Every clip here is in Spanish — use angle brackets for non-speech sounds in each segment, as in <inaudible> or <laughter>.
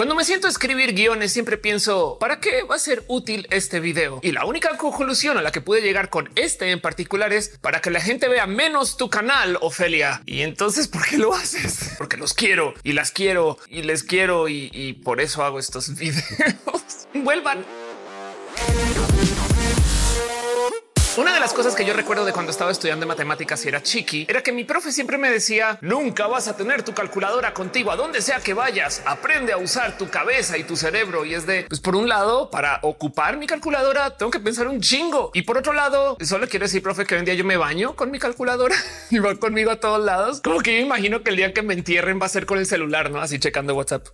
Cuando me siento a escribir guiones, siempre pienso para qué va a ser útil este video. Y la única conclusión a la que pude llegar con este en particular es para que la gente vea menos tu canal, Ofelia. Y entonces, ¿por qué lo haces? <laughs> Porque los quiero y las quiero y les quiero y, y por eso hago estos <laughs> videos. Vuelvan. Una de las cosas que yo recuerdo de cuando estaba estudiando matemáticas y era chiqui era que mi profe siempre me decía nunca vas a tener tu calculadora contigo a donde sea que vayas. Aprende a usar tu cabeza y tu cerebro. Y es de pues por un lado, para ocupar mi calculadora, tengo que pensar un chingo. Y por otro lado, solo quiero decir, profe, que hoy en día yo me baño con mi calculadora <laughs> y va conmigo a todos lados. Como que yo imagino que el día que me entierren va a ser con el celular, no así checando WhatsApp.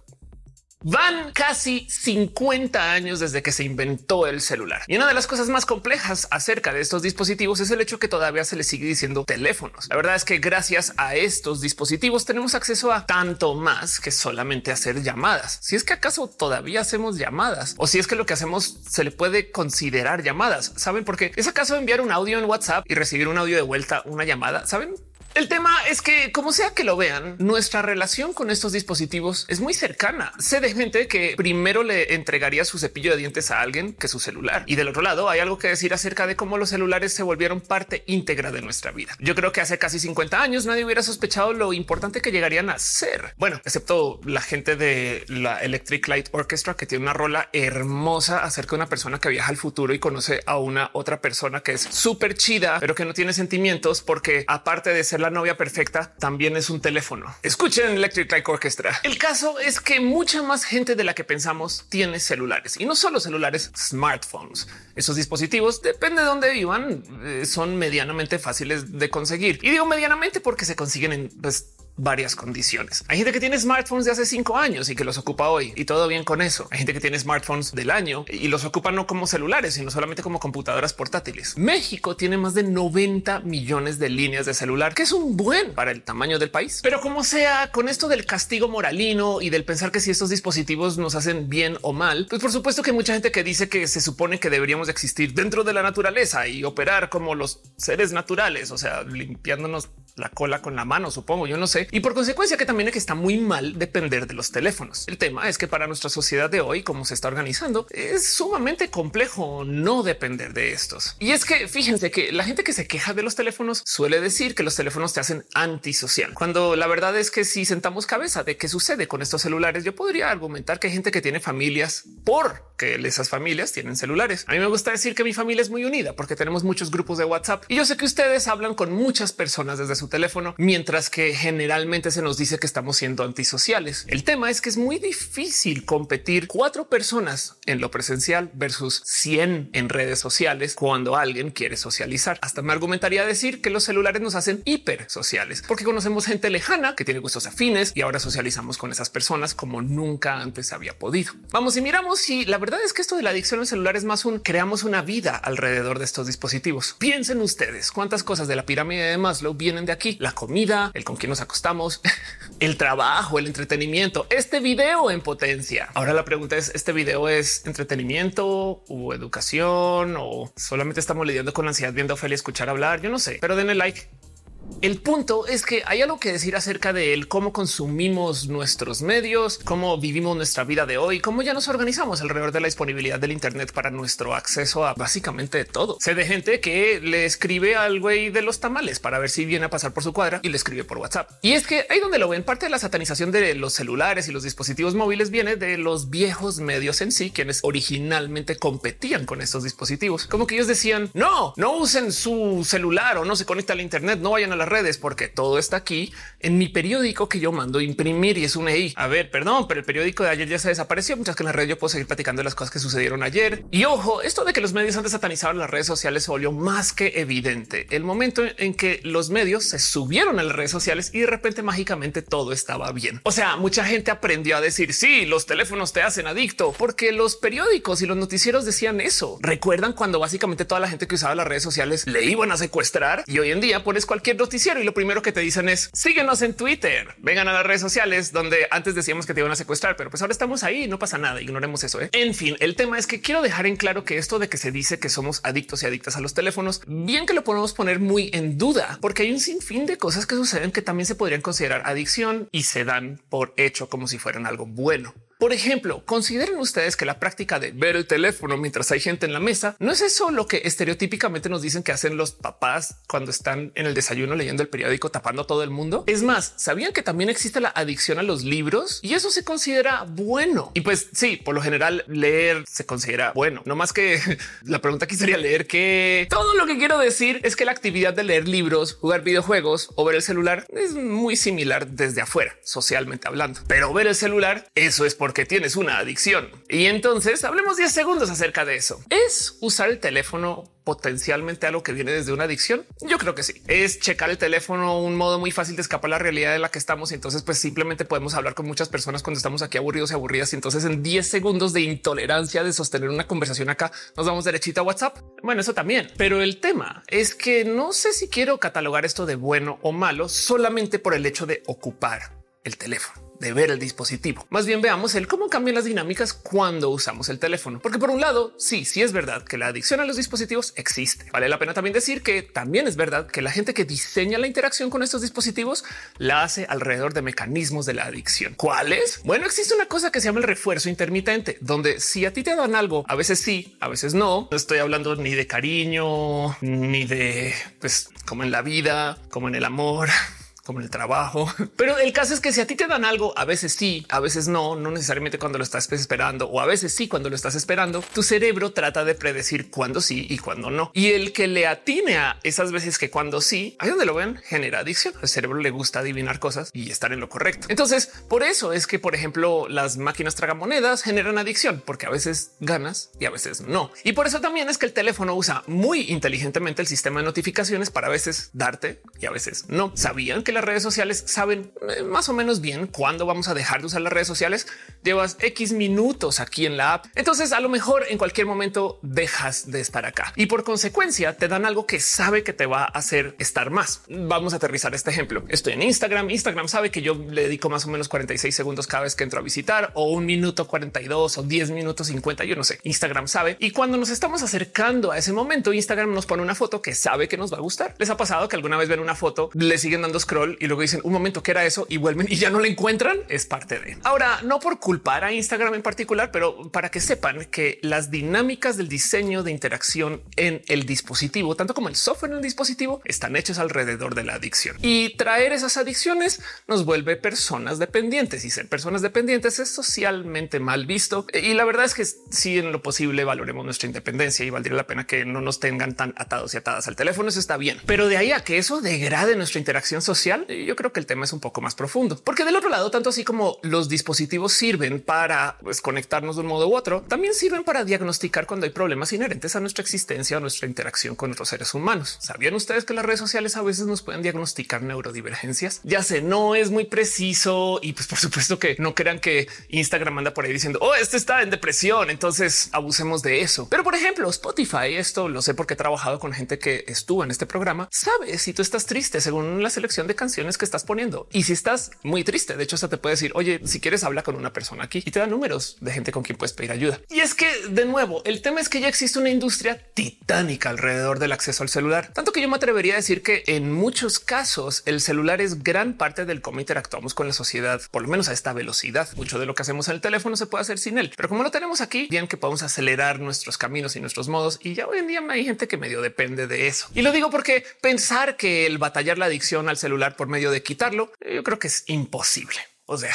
Van casi 50 años desde que se inventó el celular. Y una de las cosas más complejas acerca de estos dispositivos es el hecho que todavía se les sigue diciendo teléfonos. La verdad es que gracias a estos dispositivos tenemos acceso a tanto más que solamente hacer llamadas. Si es que acaso todavía hacemos llamadas o si es que lo que hacemos se le puede considerar llamadas. ¿Saben por qué? ¿Es acaso enviar un audio en WhatsApp y recibir un audio de vuelta, una llamada? ¿Saben? El tema es que, como sea que lo vean, nuestra relación con estos dispositivos es muy cercana. Sé de gente que primero le entregaría su cepillo de dientes a alguien que su celular. Y del otro lado hay algo que decir acerca de cómo los celulares se volvieron parte íntegra de nuestra vida. Yo creo que hace casi 50 años nadie hubiera sospechado lo importante que llegarían a ser. Bueno, excepto la gente de la Electric Light Orchestra que tiene una rola hermosa acerca de una persona que viaja al futuro y conoce a una otra persona que es súper chida, pero que no tiene sentimientos porque aparte de ser la novia perfecta también es un teléfono. Escuchen Electric Light Orchestra. El caso es que mucha más gente de la que pensamos tiene celulares y no solo celulares, smartphones. Esos dispositivos, depende de dónde vivan, eh, son medianamente fáciles de conseguir. Y digo medianamente porque se consiguen en pues, varias condiciones. Hay gente que tiene smartphones de hace cinco años y que los ocupa hoy y todo bien con eso. Hay gente que tiene smartphones del año y los ocupa no como celulares, sino solamente como computadoras portátiles. México tiene más de 90 millones de líneas de celular, que es un buen para el tamaño del país. Pero como sea, con esto del castigo moralino y del pensar que si estos dispositivos nos hacen bien o mal, pues por supuesto que hay mucha gente que dice que se supone que deberíamos existir dentro de la naturaleza y operar como los seres naturales, o sea, limpiándonos la cola con la mano, supongo, yo no sé. Y por consecuencia que también es que está muy mal depender de los teléfonos. El tema es que para nuestra sociedad de hoy, como se está organizando, es sumamente complejo no depender de estos. Y es que fíjense que la gente que se queja de los teléfonos suele decir que los teléfonos te hacen antisocial, cuando la verdad es que si sentamos cabeza de qué sucede con estos celulares, yo podría argumentar que hay gente que tiene familias por que esas familias tienen celulares. A mí me gusta decir que mi familia es muy unida porque tenemos muchos grupos de WhatsApp y yo sé que ustedes hablan con muchas personas desde su teléfono, mientras que generalmente se nos dice que estamos siendo antisociales. El tema es que es muy difícil competir cuatro personas en lo presencial versus 100 en redes sociales cuando alguien quiere socializar. Hasta me argumentaría decir que los celulares nos hacen hiper sociales porque conocemos gente lejana que tiene gustos afines y ahora socializamos con esas personas como nunca antes había podido. Vamos y miramos si la verdad es que esto de la adicción al celular es más un creamos una vida alrededor de estos dispositivos. Piensen ustedes cuántas cosas de la pirámide de Maslow vienen de aquí. La comida, el con quién nos acostamos, <laughs> el trabajo, el entretenimiento, este video en potencia. Ahora la pregunta es, ¿este video es entretenimiento o educación o solamente estamos lidiando con ansiedad viendo a Ophelia escuchar hablar? Yo no sé, pero denle like el punto es que hay algo que decir acerca de él, cómo consumimos nuestros medios, cómo vivimos nuestra vida de hoy, cómo ya nos organizamos alrededor de la disponibilidad del Internet para nuestro acceso a básicamente todo. Sé de gente que le escribe al güey de los tamales para ver si viene a pasar por su cuadra y le escribe por WhatsApp. Y es que ahí donde lo ven, parte de la satanización de los celulares y los dispositivos móviles viene de los viejos medios en sí, quienes originalmente competían con estos dispositivos. Como que ellos decían no, no usen su celular o no se conecta al Internet, no vayan a las redes porque todo está aquí en mi periódico que yo mando imprimir y es un EI. A ver, perdón, pero el periódico de ayer ya se desapareció. Muchas que en la red yo puedo seguir platicando de las cosas que sucedieron ayer. Y ojo, esto de que los medios antes satanizaban las redes sociales se volvió más que evidente. El momento en que los medios se subieron a las redes sociales y de repente mágicamente todo estaba bien. O sea, mucha gente aprendió a decir sí, los teléfonos te hacen adicto porque los periódicos y los noticieros decían eso. Recuerdan cuando básicamente toda la gente que usaba las redes sociales le iban a secuestrar y hoy en día pones cualquier noticiero y lo primero que te dicen es síguenos en Twitter, vengan a las redes sociales donde antes decíamos que te iban a secuestrar, pero pues ahora estamos ahí, no pasa nada, ignoremos eso. ¿eh? En fin, el tema es que quiero dejar en claro que esto de que se dice que somos adictos y adictas a los teléfonos, bien que lo podemos poner muy en duda, porque hay un sinfín de cosas que suceden que también se podrían considerar adicción y se dan por hecho como si fueran algo bueno. Por ejemplo, consideren ustedes que la práctica de ver el teléfono mientras hay gente en la mesa no es eso lo que estereotípicamente nos dicen que hacen los papás cuando están en el desayuno leyendo el periódico tapando a todo el mundo. Es más, sabían que también existe la adicción a los libros y eso se considera bueno. Y pues sí, por lo general leer se considera bueno, no más que <laughs> la pregunta aquí sería leer que todo lo que quiero decir es que la actividad de leer libros, jugar videojuegos o ver el celular es muy similar desde afuera, socialmente hablando. Pero ver el celular, eso es porque tienes una adicción. Y entonces hablemos 10 segundos acerca de eso. ¿Es usar el teléfono potencialmente algo que viene desde una adicción? Yo creo que sí. Es checar el teléfono un modo muy fácil de escapar la realidad de la que estamos. Y entonces, pues simplemente podemos hablar con muchas personas cuando estamos aquí aburridos y aburridas. Y entonces en 10 segundos de intolerancia de sostener una conversación acá, nos vamos derechita a WhatsApp. Bueno, eso también. Pero el tema es que no sé si quiero catalogar esto de bueno o malo solamente por el hecho de ocupar el teléfono de ver el dispositivo. Más bien veamos el cómo cambian las dinámicas cuando usamos el teléfono. Porque por un lado, sí, sí es verdad que la adicción a los dispositivos existe. Vale la pena también decir que también es verdad que la gente que diseña la interacción con estos dispositivos la hace alrededor de mecanismos de la adicción. ¿Cuáles? Bueno, existe una cosa que se llama el refuerzo intermitente, donde si a ti te dan algo, a veces sí, a veces no. No estoy hablando ni de cariño, ni de, pues, como en la vida, como en el amor como el trabajo. <laughs> Pero el caso es que si a ti te dan algo, a veces sí, a veces no, no necesariamente cuando lo estás esperando o a veces sí cuando lo estás esperando, tu cerebro trata de predecir cuándo sí y cuándo no. Y el que le atine a esas veces que cuando sí, ahí donde lo ven, genera adicción. Al cerebro le gusta adivinar cosas y estar en lo correcto. Entonces, por eso es que, por ejemplo, las máquinas tragamonedas generan adicción porque a veces ganas y a veces no. Y por eso también es que el teléfono usa muy inteligentemente el sistema de notificaciones para a veces darte y a veces no. Sabían que las redes sociales saben eh, más o menos bien cuándo vamos a dejar de usar las redes sociales. Llevas X minutos aquí en la app. Entonces a lo mejor en cualquier momento dejas de estar acá y por consecuencia te dan algo que sabe que te va a hacer estar más. Vamos a aterrizar este ejemplo. Estoy en Instagram. Instagram sabe que yo le dedico más o menos 46 segundos cada vez que entro a visitar o un minuto 42 o 10 minutos 50. Yo no sé. Instagram sabe. Y cuando nos estamos acercando a ese momento, Instagram nos pone una foto que sabe que nos va a gustar. Les ha pasado que alguna vez ven una foto, le siguen dando scroll y luego dicen un momento que era eso y vuelven y ya no la encuentran. Es parte de ahora, no por culpar a Instagram en particular, pero para que sepan que las dinámicas del diseño de interacción en el dispositivo, tanto como el software en el dispositivo, están hechos alrededor de la adicción y traer esas adicciones nos vuelve personas dependientes y ser personas dependientes es socialmente mal visto. Y la verdad es que si en lo posible valoremos nuestra independencia y valdría la pena que no nos tengan tan atados y atadas al teléfono. Eso está bien, pero de ahí a que eso degrade nuestra interacción social yo creo que el tema es un poco más profundo, porque del otro lado, tanto así como los dispositivos sirven para pues, conectarnos de un modo u otro, también sirven para diagnosticar cuando hay problemas inherentes a nuestra existencia o nuestra interacción con otros seres humanos. ¿Sabían ustedes que las redes sociales a veces nos pueden diagnosticar neurodivergencias? Ya sé, no es muy preciso y pues por supuesto que no crean que Instagram anda por ahí diciendo, oh, este está en depresión, entonces abusemos de eso. Pero por ejemplo, Spotify, esto lo sé porque he trabajado con gente que estuvo en este programa, sabe si tú estás triste según la selección de canciones que estás poniendo. Y si estás muy triste, de hecho, se te puede decir, oye, si quieres habla con una persona aquí y te da números de gente con quien puedes pedir ayuda. Y es que de nuevo, el tema es que ya existe una industria titánica alrededor del acceso al celular, tanto que yo me atrevería a decir que en muchos casos el celular es gran parte del cómo interactuamos con la sociedad, por lo menos a esta velocidad. Mucho de lo que hacemos en el teléfono se puede hacer sin él, pero como lo tenemos aquí, bien que podemos acelerar nuestros caminos y nuestros modos. Y ya hoy en día hay gente que medio depende de eso. Y lo digo porque pensar que el batallar la adicción al celular por medio de quitarlo, yo creo que es imposible. O sea,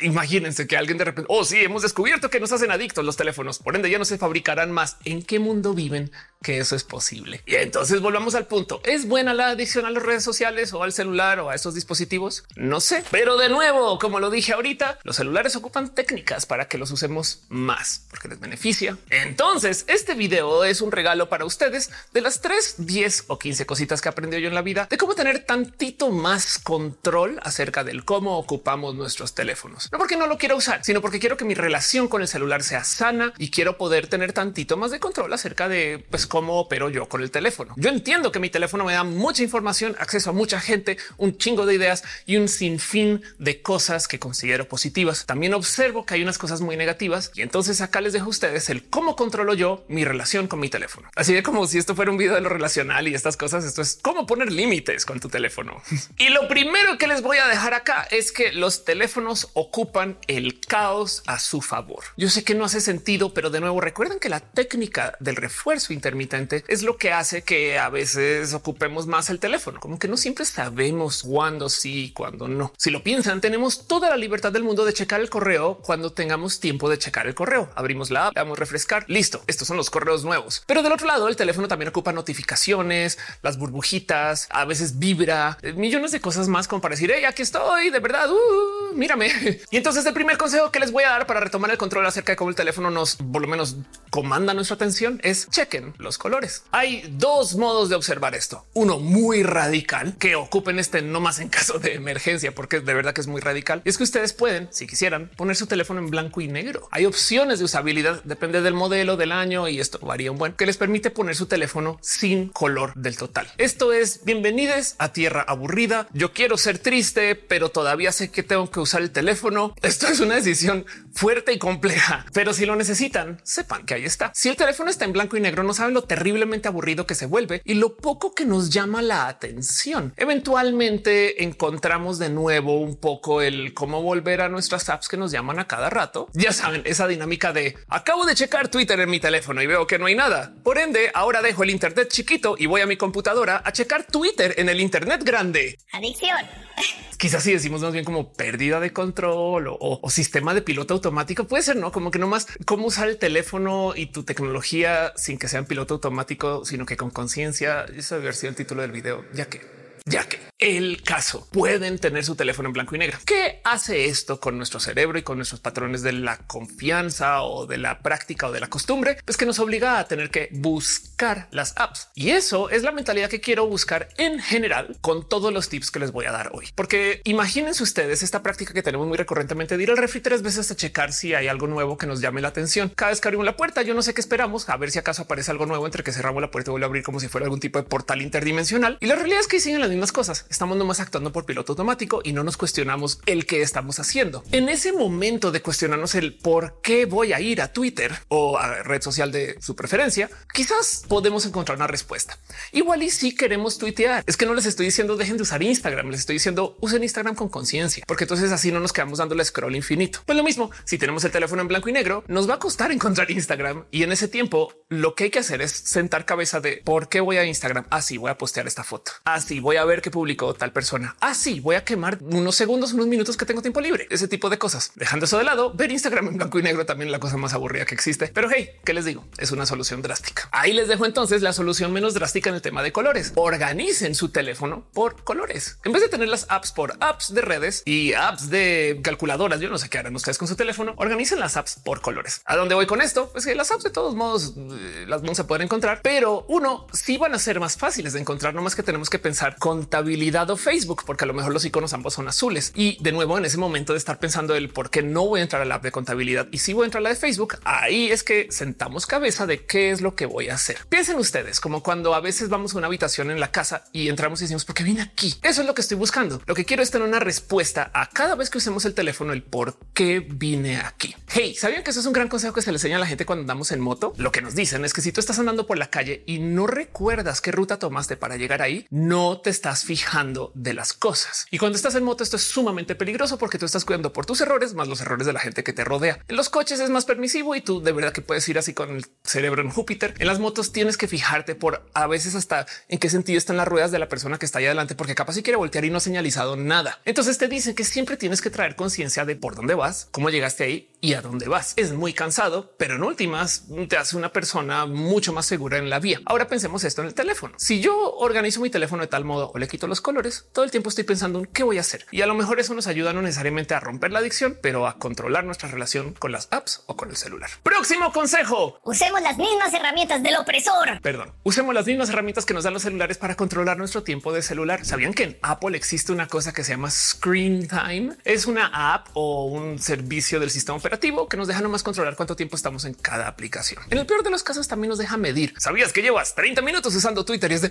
Imagínense que alguien de repente, oh sí, hemos descubierto que nos hacen adictos los teléfonos, por ende ya no se fabricarán más. ¿En qué mundo viven que eso es posible? Y entonces volvamos al punto. ¿Es buena la adicción a las redes sociales o al celular o a esos dispositivos? No sé, pero de nuevo, como lo dije ahorita, los celulares ocupan técnicas para que los usemos más porque les beneficia. Entonces, este video es un regalo para ustedes de las 3, 10 o 15 cositas que aprendió yo en la vida de cómo tener tantito más control acerca del cómo ocupamos nuestros teléfonos no porque no lo quiero usar, sino porque quiero que mi relación con el celular sea sana y quiero poder tener tantito más de control acerca de pues, cómo opero yo con el teléfono. Yo entiendo que mi teléfono me da mucha información, acceso a mucha gente, un chingo de ideas y un sinfín de cosas que considero positivas. También observo que hay unas cosas muy negativas y entonces acá les dejo a ustedes el cómo controlo yo mi relación con mi teléfono. Así de como si esto fuera un video de lo relacional y estas cosas, esto es cómo poner límites con tu teléfono. <laughs> y lo primero que les voy a dejar acá es que los teléfonos ocupan el caos a su favor. Yo sé que no hace sentido, pero de nuevo recuerden que la técnica del refuerzo intermitente es lo que hace que a veces ocupemos más el teléfono, como que no siempre sabemos cuándo sí, cuándo no. Si lo piensan, tenemos toda la libertad del mundo de checar el correo cuando tengamos tiempo de checar el correo. Abrimos la app, damos refrescar, listo. Estos son los correos nuevos. Pero del otro lado, el teléfono también ocupa notificaciones, las burbujitas, a veces vibra, eh, millones de cosas más como para decir, hey, aquí estoy, de verdad, uh, mírame. <laughs> Y entonces el primer consejo que les voy a dar para retomar el control acerca de cómo el teléfono nos, por lo menos, comanda nuestra atención es chequen los colores. Hay dos modos de observar esto. Uno muy radical que ocupen este no más en caso de emergencia, porque de verdad que es muy radical. Es que ustedes pueden, si quisieran, poner su teléfono en blanco y negro. Hay opciones de usabilidad, depende del modelo, del año y esto varía un buen que les permite poner su teléfono sin color del total. Esto es bienvenidos a tierra aburrida. Yo quiero ser triste, pero todavía sé que tengo que usar el teléfono. Esto es una decisión fuerte y compleja, pero si lo necesitan, sepan que ahí está. Si el teléfono está en blanco y negro, no saben lo terriblemente aburrido que se vuelve y lo poco que nos llama la atención. Eventualmente encontramos de nuevo un poco el cómo volver a nuestras apps que nos llaman a cada rato. Ya saben, esa dinámica de acabo de checar Twitter en mi teléfono y veo que no hay nada. Por ende, ahora dejo el Internet chiquito y voy a mi computadora a checar Twitter en el Internet grande. Adicción. <laughs> Quizás si decimos más bien como pérdida de control o, sistema de piloto automático, puede ser, ¿no? Como que no más cómo usar el teléfono y tu tecnología sin que sea en piloto automático, sino que con conciencia. Esa debe haber sido el título del video, ya que ya que el caso pueden tener su teléfono en blanco y negro. ¿Qué hace esto con nuestro cerebro y con nuestros patrones de la confianza o de la práctica o de la costumbre? Pues que nos obliga a tener que buscar las apps. Y eso es la mentalidad que quiero buscar en general con todos los tips que les voy a dar hoy. Porque imagínense ustedes esta práctica que tenemos muy recurrentemente de ir al refri tres veces a checar si hay algo nuevo que nos llame la atención. Cada vez que abrimos la puerta, yo no sé qué esperamos, a ver si acaso aparece algo nuevo entre que cerramos la puerta y vuelve a abrir como si fuera algún tipo de portal interdimensional. Y la realidad es que siguen las mismas cosas. Estamos nomás actuando por piloto automático y no nos cuestionamos el que estamos haciendo. En ese momento de cuestionarnos el por qué voy a ir a Twitter o a red social de su preferencia, quizás podemos encontrar una respuesta. Igual y si queremos tuitear, es que no les estoy diciendo dejen de usar Instagram, les estoy diciendo usen Instagram con conciencia, porque entonces así no nos quedamos dando el scroll infinito. Pues lo mismo, si tenemos el teléfono en blanco y negro, nos va a costar encontrar Instagram y en ese tiempo lo que hay que hacer es sentar cabeza de por qué voy a Instagram. Así voy a postear esta foto. Así voy a ver qué publicó tal persona. Así voy a quemar unos segundos, unos minutos que tengo tiempo libre. Ese tipo de cosas. Dejando eso de lado, ver Instagram en blanco y negro también la cosa más aburrida que existe. Pero hey, ¿qué les digo? Es una solución drástica. Ahí les dejo entonces la solución menos drástica en el tema de colores. Organicen su teléfono por colores. En vez de tener las apps por apps de redes y apps de calculadoras, yo no sé qué harán ustedes con su teléfono, organicen las apps por colores. ¿A dónde voy con esto? Pues que las apps de todos modos eh, las vamos a poder encontrar, pero uno sí van a ser más fáciles de encontrar, no más que tenemos que pensar contabilidad o Facebook, porque a lo mejor los iconos ambos son azules. Y de nuevo, en ese momento de estar pensando el por qué no voy a entrar a la app de contabilidad y si voy a entrar a la de Facebook, ahí es que sentamos cabeza de qué es lo que voy a hacer. Piensen ustedes como cuando a veces vamos a una habitación en la casa y entramos y decimos por qué vine aquí. Eso es lo que estoy buscando. Lo que quiero es tener una respuesta a cada vez que usemos el teléfono, el por qué vine aquí. Hey, sabían que eso es un gran consejo que se le enseña a la gente cuando andamos en moto? Lo que nos dicen es que si tú estás andando por la calle y no recuerdas qué ruta tomaste para llegar ahí, no te estás fijando de las cosas. Y cuando estás en moto, esto es sumamente peligroso porque tú estás cuidando por tus errores más los errores de la gente que te rodea. En los coches es más permisivo y tú de verdad que puedes ir así con el cerebro en Júpiter. En las motos tienes que fijarte por a veces hasta en qué sentido están las ruedas de la persona que está ahí adelante, porque capaz si quiere voltear y no ha señalizado nada. Entonces te dicen que siempre tienes que traer conciencia de por dónde vas, cómo llegaste ahí y a dónde vas. Es muy cansado, pero en últimas te hace una persona mucho más segura en la vía. Ahora pensemos esto en el teléfono. Si yo organizo mi teléfono de tal modo o le quito los colores, todo el tiempo estoy pensando en qué voy a hacer. Y a lo mejor eso nos ayuda no necesariamente a romper la adicción, pero a controlar nuestra relación con las apps o con el celular. Próximo consejo. Usemos las mismas herramientas del opresor. Perdón. Usemos las mismas herramientas que nos dan los celulares para controlar nuestro tiempo de celular. ¿Sabían que en Apple existe una cosa que se llama Screen Time? Es una app o un servicio del sistema que nos deja nomás controlar cuánto tiempo estamos en cada aplicación. En el peor de los casos también nos deja medir. ¿Sabías que llevas 30 minutos usando Twitter y es de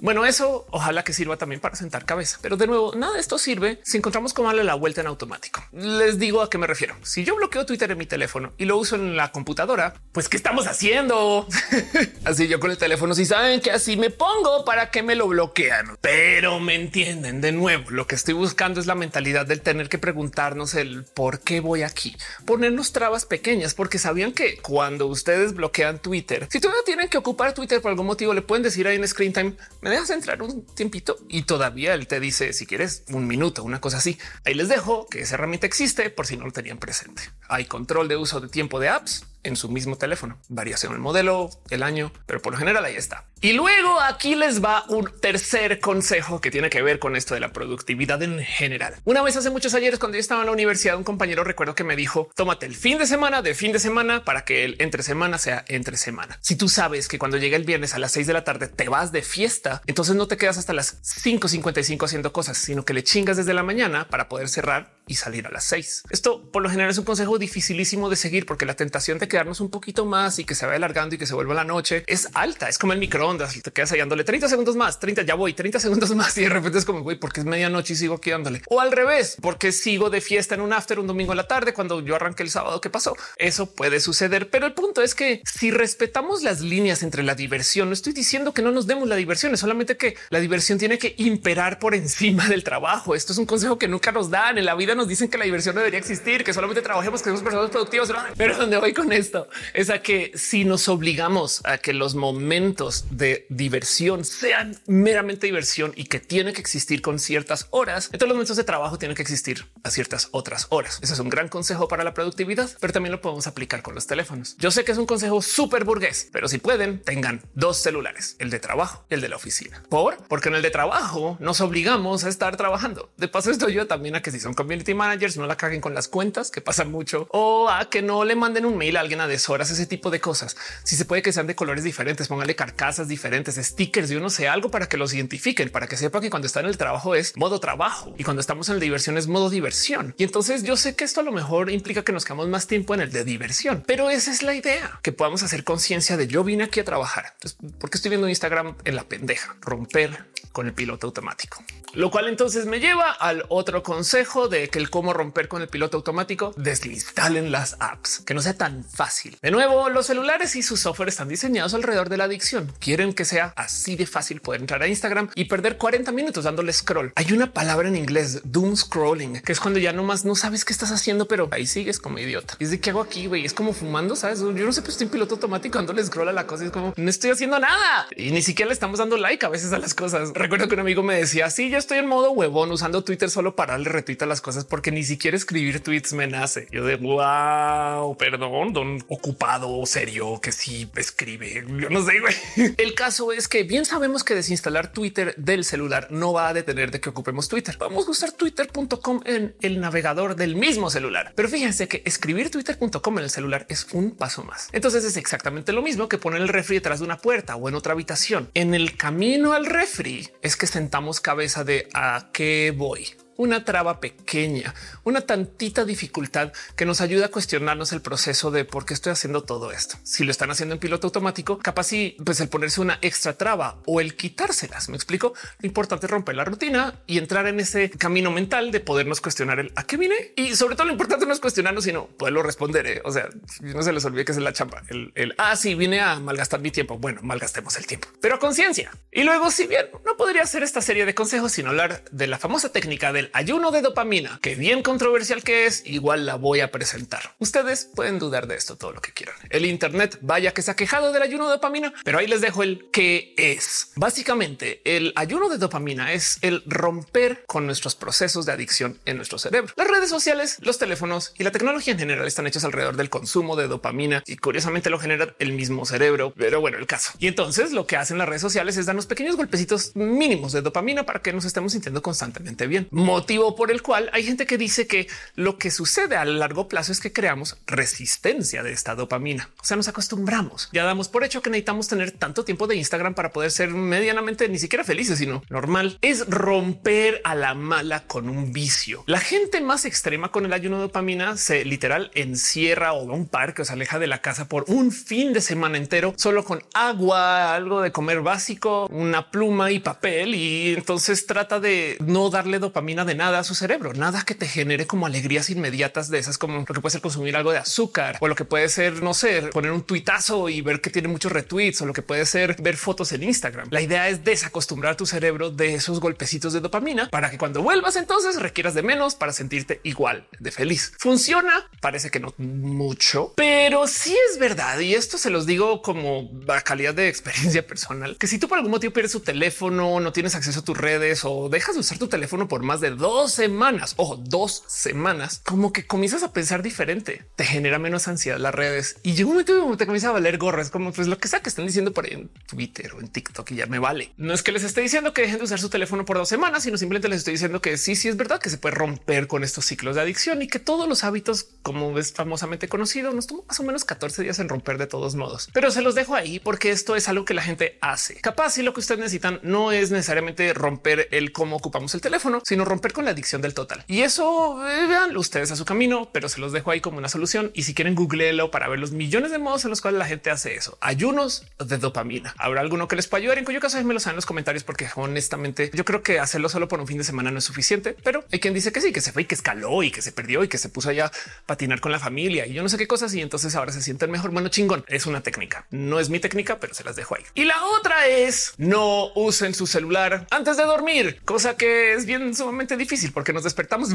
bueno, eso ojalá que sirva también para sentar cabeza. Pero de nuevo, nada de esto sirve si encontramos cómo darle la vuelta en automático. Les digo a qué me refiero. Si yo bloqueo Twitter en mi teléfono y lo uso en la computadora, pues ¿qué estamos haciendo? <laughs> así yo con el teléfono, si saben que así me pongo para que me lo bloquean. Pero me entienden de nuevo. Lo que estoy buscando es la mentalidad del tener que preguntarnos el por qué voy aquí, ponernos trabas pequeñas, porque sabían que cuando ustedes bloquean Twitter, si todavía tienen que ocupar Twitter por algún motivo, le pueden decir ahí en screen time, me dejas entrar un tiempito y todavía él te dice si quieres un minuto, una cosa así. Ahí les dejo que esa herramienta existe por si no lo tenían presente. Hay control de uso de tiempo de apps en su mismo teléfono. Variación el modelo, el año, pero por lo general ahí está. Y luego aquí les va un tercer consejo que tiene que ver con esto de la productividad en general. Una vez hace muchos ayeres cuando yo estaba en la universidad, un compañero recuerdo que me dijo, tómate el fin de semana de fin de semana para que el entre semana sea entre semana. Si tú sabes que cuando llega el viernes a las 6 de la tarde te vas de fiesta, entonces no te quedas hasta las 5.55 haciendo cosas, sino que le chingas desde la mañana para poder cerrar y salir a las seis. Esto por lo general es un consejo dificilísimo de seguir porque la tentación de quedarnos un poquito más y que se vaya alargando y que se vuelva la noche es alta. Es como el microondas te quedas ahí dándole 30 segundos más, 30 ya voy, 30 segundos más y de repente es como güey, porque es medianoche y sigo aquí dándole o al revés, porque sigo de fiesta en un after un domingo a la tarde cuando yo arranqué el sábado. ¿Qué pasó? Eso puede suceder, pero el punto es que si respetamos las líneas entre la diversión, no estoy diciendo que no nos demos la diversión, es solamente que la diversión tiene que imperar por encima del trabajo. Esto es un consejo que nunca nos dan en la vida nos dicen que la diversión debería existir, que solamente trabajemos, que somos personas productivas. Pero donde voy con esto es a que si nos obligamos a que los momentos de diversión sean meramente diversión y que tiene que existir con ciertas horas, entonces los momentos de trabajo tienen que existir a ciertas otras horas. Ese es un gran consejo para la productividad, pero también lo podemos aplicar con los teléfonos. Yo sé que es un consejo súper burgués, pero si pueden, tengan dos celulares, el de trabajo y el de la oficina. ¿Por? Porque en el de trabajo nos obligamos a estar trabajando. De paso, esto yo también a que si son community managers, no la caguen con las cuentas que pasan mucho o a que no le manden un mail a alguien a deshoras, ese tipo de cosas. Si se puede que sean de colores diferentes, póngale carcasas diferentes, stickers y uno sé algo para que los identifiquen, para que sepa que cuando está en el trabajo es modo trabajo y cuando estamos en la diversión es modo diversión. Y entonces yo sé que esto a lo mejor implica que nos quedamos más tiempo en el de diversión, pero esa es la idea que podamos hacer conciencia de yo vine aquí a trabajar. Entonces, porque estoy viendo Instagram en la pendeja, romper con el piloto automático. Lo cual entonces me lleva al otro consejo de que el cómo romper con el piloto automático, desinstalen las apps, que no sea tan fácil. De nuevo, los celulares y su software están diseñados alrededor de la adicción. Quieren que sea así de fácil poder entrar a Instagram y perder 40 minutos dándole scroll. Hay una palabra en inglés, doom scrolling, que es cuando ya nomás no sabes qué estás haciendo, pero ahí sigues como idiota. Y es de qué hago aquí, güey. Es como fumando, sabes? Yo no sé, pues estoy en piloto automático dándole scroll a la cosa. Y es como no estoy haciendo nada y ni siquiera le estamos dando like a veces a las cosas. Recuerdo que un amigo me decía, sí, yo estoy en modo huevón usando Twitter solo para darle retweet a las cosas porque ni siquiera escribir tweets me nace. Yo de wow, perdón, don ocupado, serio, que sí escribe. Yo no sé. Güey. <laughs> El caso es que bien sabemos que desinstalar Twitter del celular no va a detener de que ocupemos Twitter. Vamos a usar twitter.com en el navegador del mismo celular. Pero fíjense que escribir twitter.com en el celular es un paso más. Entonces es exactamente lo mismo que poner el refri detrás de una puerta o en otra habitación. En el camino al refri es que sentamos cabeza de a qué voy una traba pequeña, una tantita dificultad que nos ayuda a cuestionarnos el proceso de por qué estoy haciendo todo esto. Si lo están haciendo en piloto automático, capaz y pues el ponerse una extra traba o el quitárselas. Me explico. Lo importante es romper la rutina y entrar en ese camino mental de podernos cuestionar el a qué vine y sobre todo lo importante no es cuestionarnos, sino poderlo responder. ¿eh? O sea, no se les olvide que es la chamba. El, el ah, vine a malgastar mi tiempo. Bueno, malgastemos el tiempo, pero conciencia. Y luego, si bien no podría hacer esta serie de consejos sin hablar de la famosa técnica del ayuno de dopamina, que bien controversial que es, igual la voy a presentar. Ustedes pueden dudar de esto todo lo que quieran. El Internet vaya que se ha quejado del ayuno de dopamina, pero ahí les dejo el qué es. Básicamente, el ayuno de dopamina es el romper con nuestros procesos de adicción en nuestro cerebro. Las redes sociales, los teléfonos y la tecnología en general están hechos alrededor del consumo de dopamina y curiosamente lo genera el mismo cerebro. Pero bueno, el caso. Y entonces lo que hacen las redes sociales es darnos pequeños golpecitos mínimos de dopamina para que nos estemos sintiendo constantemente bien. Motivo por el cual hay gente que dice que lo que sucede a largo plazo es que creamos resistencia de esta dopamina. O sea, nos acostumbramos. Ya damos por hecho que necesitamos tener tanto tiempo de Instagram para poder ser medianamente ni siquiera felices, sino normal. Es romper a la mala con un vicio. La gente más extrema con el ayuno de dopamina se literal encierra o va a un parque o se aleja de la casa por un fin de semana entero solo con agua, algo de comer básico, una pluma y papel. Y entonces trata de no darle dopamina de nada a su cerebro, nada que te genere como alegrías inmediatas de esas, como lo que puede ser consumir algo de azúcar o lo que puede ser, no sé, poner un tuitazo y ver que tiene muchos retweets o lo que puede ser ver fotos en Instagram. La idea es desacostumbrar tu cerebro de esos golpecitos de dopamina para que cuando vuelvas entonces requieras de menos para sentirte igual de feliz. Funciona, parece que no mucho, pero sí es verdad. Y esto se los digo como a calidad de experiencia personal, que si tú por algún motivo pierdes tu teléfono, no tienes acceso a tus redes o dejas de usar tu teléfono por más de dos semanas o dos semanas, como que comienzas a pensar diferente, te genera menos ansiedad las redes y llega un momento donde te comienza a valer gorras, como pues lo que sea que estén diciendo por ahí en Twitter o en TikTok y ya me vale. No es que les esté diciendo que dejen de usar su teléfono por dos semanas, sino simplemente les estoy diciendo que sí, sí es verdad que se puede romper con estos ciclos de adicción y que todos los hábitos, como es famosamente conocido, nos toma más o menos 14 días en romper de todos modos. Pero se los dejo ahí porque esto es algo que la gente hace. Capaz si lo que ustedes necesitan no es necesariamente romper el cómo ocupamos el teléfono, sino romper con la adicción del total. Y eso eh, vean ustedes a su camino, pero se los dejo ahí como una solución. Y si quieren googleelo para ver los millones de modos en los cuales la gente hace eso. Ayunos de dopamina. Habrá alguno que les pueda ayudar. En cuyo caso me lo en los comentarios, porque honestamente yo creo que hacerlo solo por un fin de semana no es suficiente, pero hay quien dice que sí, que se fue y que escaló y que se perdió y que se puso allá a patinar con la familia y yo no sé qué cosas. Y entonces ahora se sienten mejor. Bueno, chingón. Es una técnica. No es mi técnica, pero se las dejo ahí. Y la otra es no usen su celular antes de dormir, cosa que es bien sumamente difícil porque nos despertamos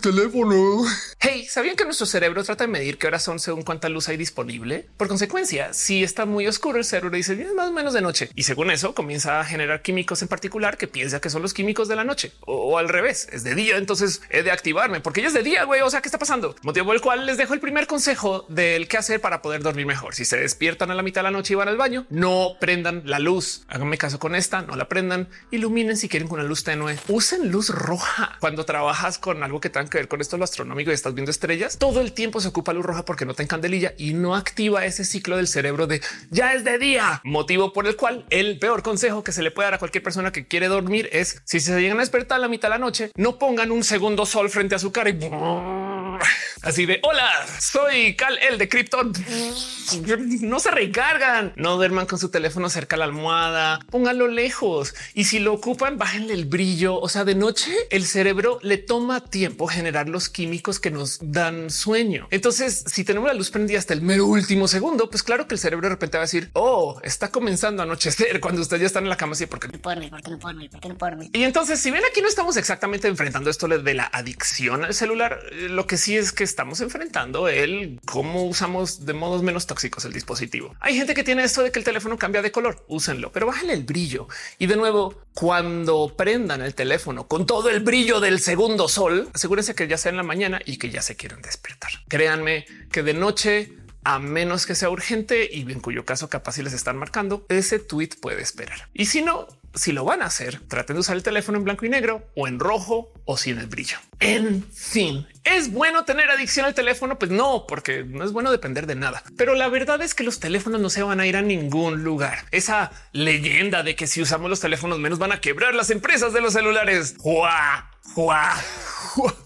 teléfono. Hey, ¿sabían que nuestro cerebro trata de medir qué horas son según cuánta luz hay disponible? Por consecuencia, si está muy oscuro, el cerebro dice es más o menos de noche y según eso comienza a generar químicos en particular que piensa que son los químicos de la noche o, al revés, es de día. Entonces he de activarme porque ya es de día, güey. O sea, ¿qué está pasando? Motivo por el cual les dejo el primer consejo del qué hacer para poder dormir mejor. Si se despiertan a la mitad de la noche y van al baño, no prendan la luz. Háganme caso con esta, no la prendan. Iluminen si quieren con una luz tenue. Usen luz roja <laughs> cuando trabajas con algo que tenga que ver con esto lo astronómico y estás viendo estrellas. Todo el tiempo se ocupa luz roja porque no te candelilla y no activa ese ciclo del cerebro de ya es de día. Motivo por el cual el peor consejo que se le puede dar a cualquier persona que quiere dormir es si se llegan a despertar a la mitad de la noche, no pongan un segundo sol frente a su cara y <laughs> así de hola, soy Cal el de Krypton. <laughs> No se recargan, no duerman con su teléfono cerca a la almohada, pónganlo lejos y si lo ocupan, bájenle el brillo. O sea, de noche el cerebro le toma tiempo generar los químicos que nos dan sueño. Entonces, si tenemos la luz prendida hasta el mero último segundo, pues claro que el cerebro de repente va a decir, oh, está comenzando a anochecer cuando ustedes ya están en la cama. Así porque no puedo dormir, porque no puedo dormir, porque no puedo dormir. Y entonces, si ven aquí, no estamos exactamente enfrentando esto de la adicción al celular. Lo que sí es que estamos enfrentando el cómo usamos de modos menos tóxicos el dispositivo. Hay gente que tiene esto de que el teléfono cambia de color. Úsenlo, pero bájenle el brillo. Y de nuevo, cuando prendan el teléfono con todo el brillo del segundo sol, asegúrense que ya sea en la mañana y que ya se quieran despertar. Créanme que de noche a menos que sea urgente y en cuyo caso capaz si les están marcando, ese tweet puede esperar. Y si no, si lo van a hacer, traten de usar el teléfono en blanco y negro o en rojo o sin el brillo. En fin, ¿es bueno tener adicción al teléfono? Pues no, porque no es bueno depender de nada. Pero la verdad es que los teléfonos no se van a ir a ningún lugar. Esa leyenda de que si usamos los teléfonos menos van a quebrar las empresas de los celulares. ¡Juá! ¡Juá!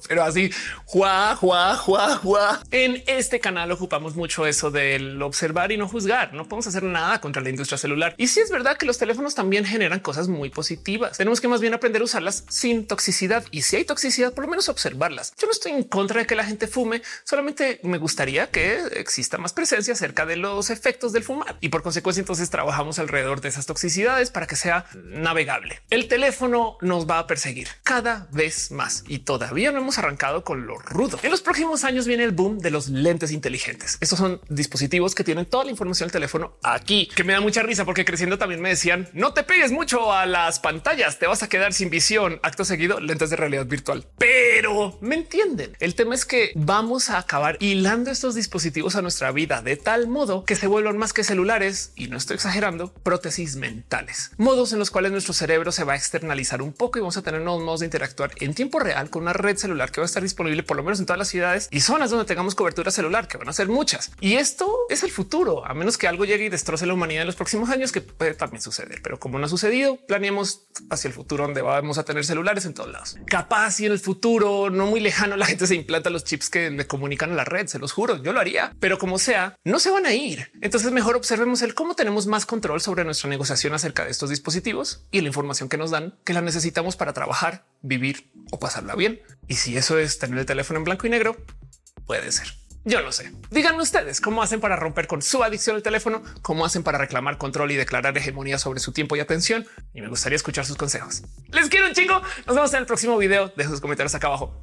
Pero así juá, juá, juá, juá. En este canal ocupamos mucho eso del observar y no juzgar. No podemos hacer nada contra la industria celular. Y si es verdad que los teléfonos también generan cosas muy positivas. Tenemos que más bien aprender a usarlas sin toxicidad. Y si hay toxicidad, por lo menos observarlas. Yo no estoy en contra de que la gente fume, solamente me gustaría que exista más presencia acerca de los efectos del fumar. Y por consecuencia, entonces trabajamos alrededor de esas toxicidades para que sea navegable. El teléfono nos va a perseguir cada vez más y todavía no hemos arrancado con lo rudo. En los próximos años viene el boom de los lentes inteligentes. Estos son dispositivos que tienen toda la información del teléfono aquí, que me da mucha risa porque creciendo también me decían no te pegues mucho a las pantallas, te vas a quedar sin visión. Acto seguido, lentes de realidad virtual. Pero me entienden. El tema es que vamos a acabar hilando estos dispositivos a nuestra vida de tal modo que se vuelvan más que celulares y no estoy exagerando, prótesis mentales, modos en los cuales nuestro cerebro se va a externalizar un poco y vamos a tener nuevos modos de interactuar en tiempo real con una red celular que va a estar disponible por lo menos en todas las ciudades y zonas donde tengamos cobertura celular, que van a ser muchas. Y esto es el futuro, a menos que algo llegue y destroce la humanidad en los próximos años, que puede también suceder. Pero como no ha sucedido, planeemos hacia el futuro donde vamos a tener celulares en todos lados. Capaz y en el futuro no muy lejano la gente se implanta los chips que le comunican a la red, se los juro, yo lo haría, pero como sea, no se van a ir. Entonces mejor observemos el cómo tenemos más control sobre nuestra negociación acerca de estos dispositivos y la información que nos dan que la necesitamos para trabajar, vivir o pasarla bien. Y si eso es tener el teléfono en blanco y negro, puede ser. Yo no sé. Díganme ustedes cómo hacen para romper con su adicción al teléfono, cómo hacen para reclamar control y declarar hegemonía sobre su tiempo y atención. Y me gustaría escuchar sus consejos. Les quiero un chingo. Nos vemos en el próximo video. Dejen sus comentarios acá abajo.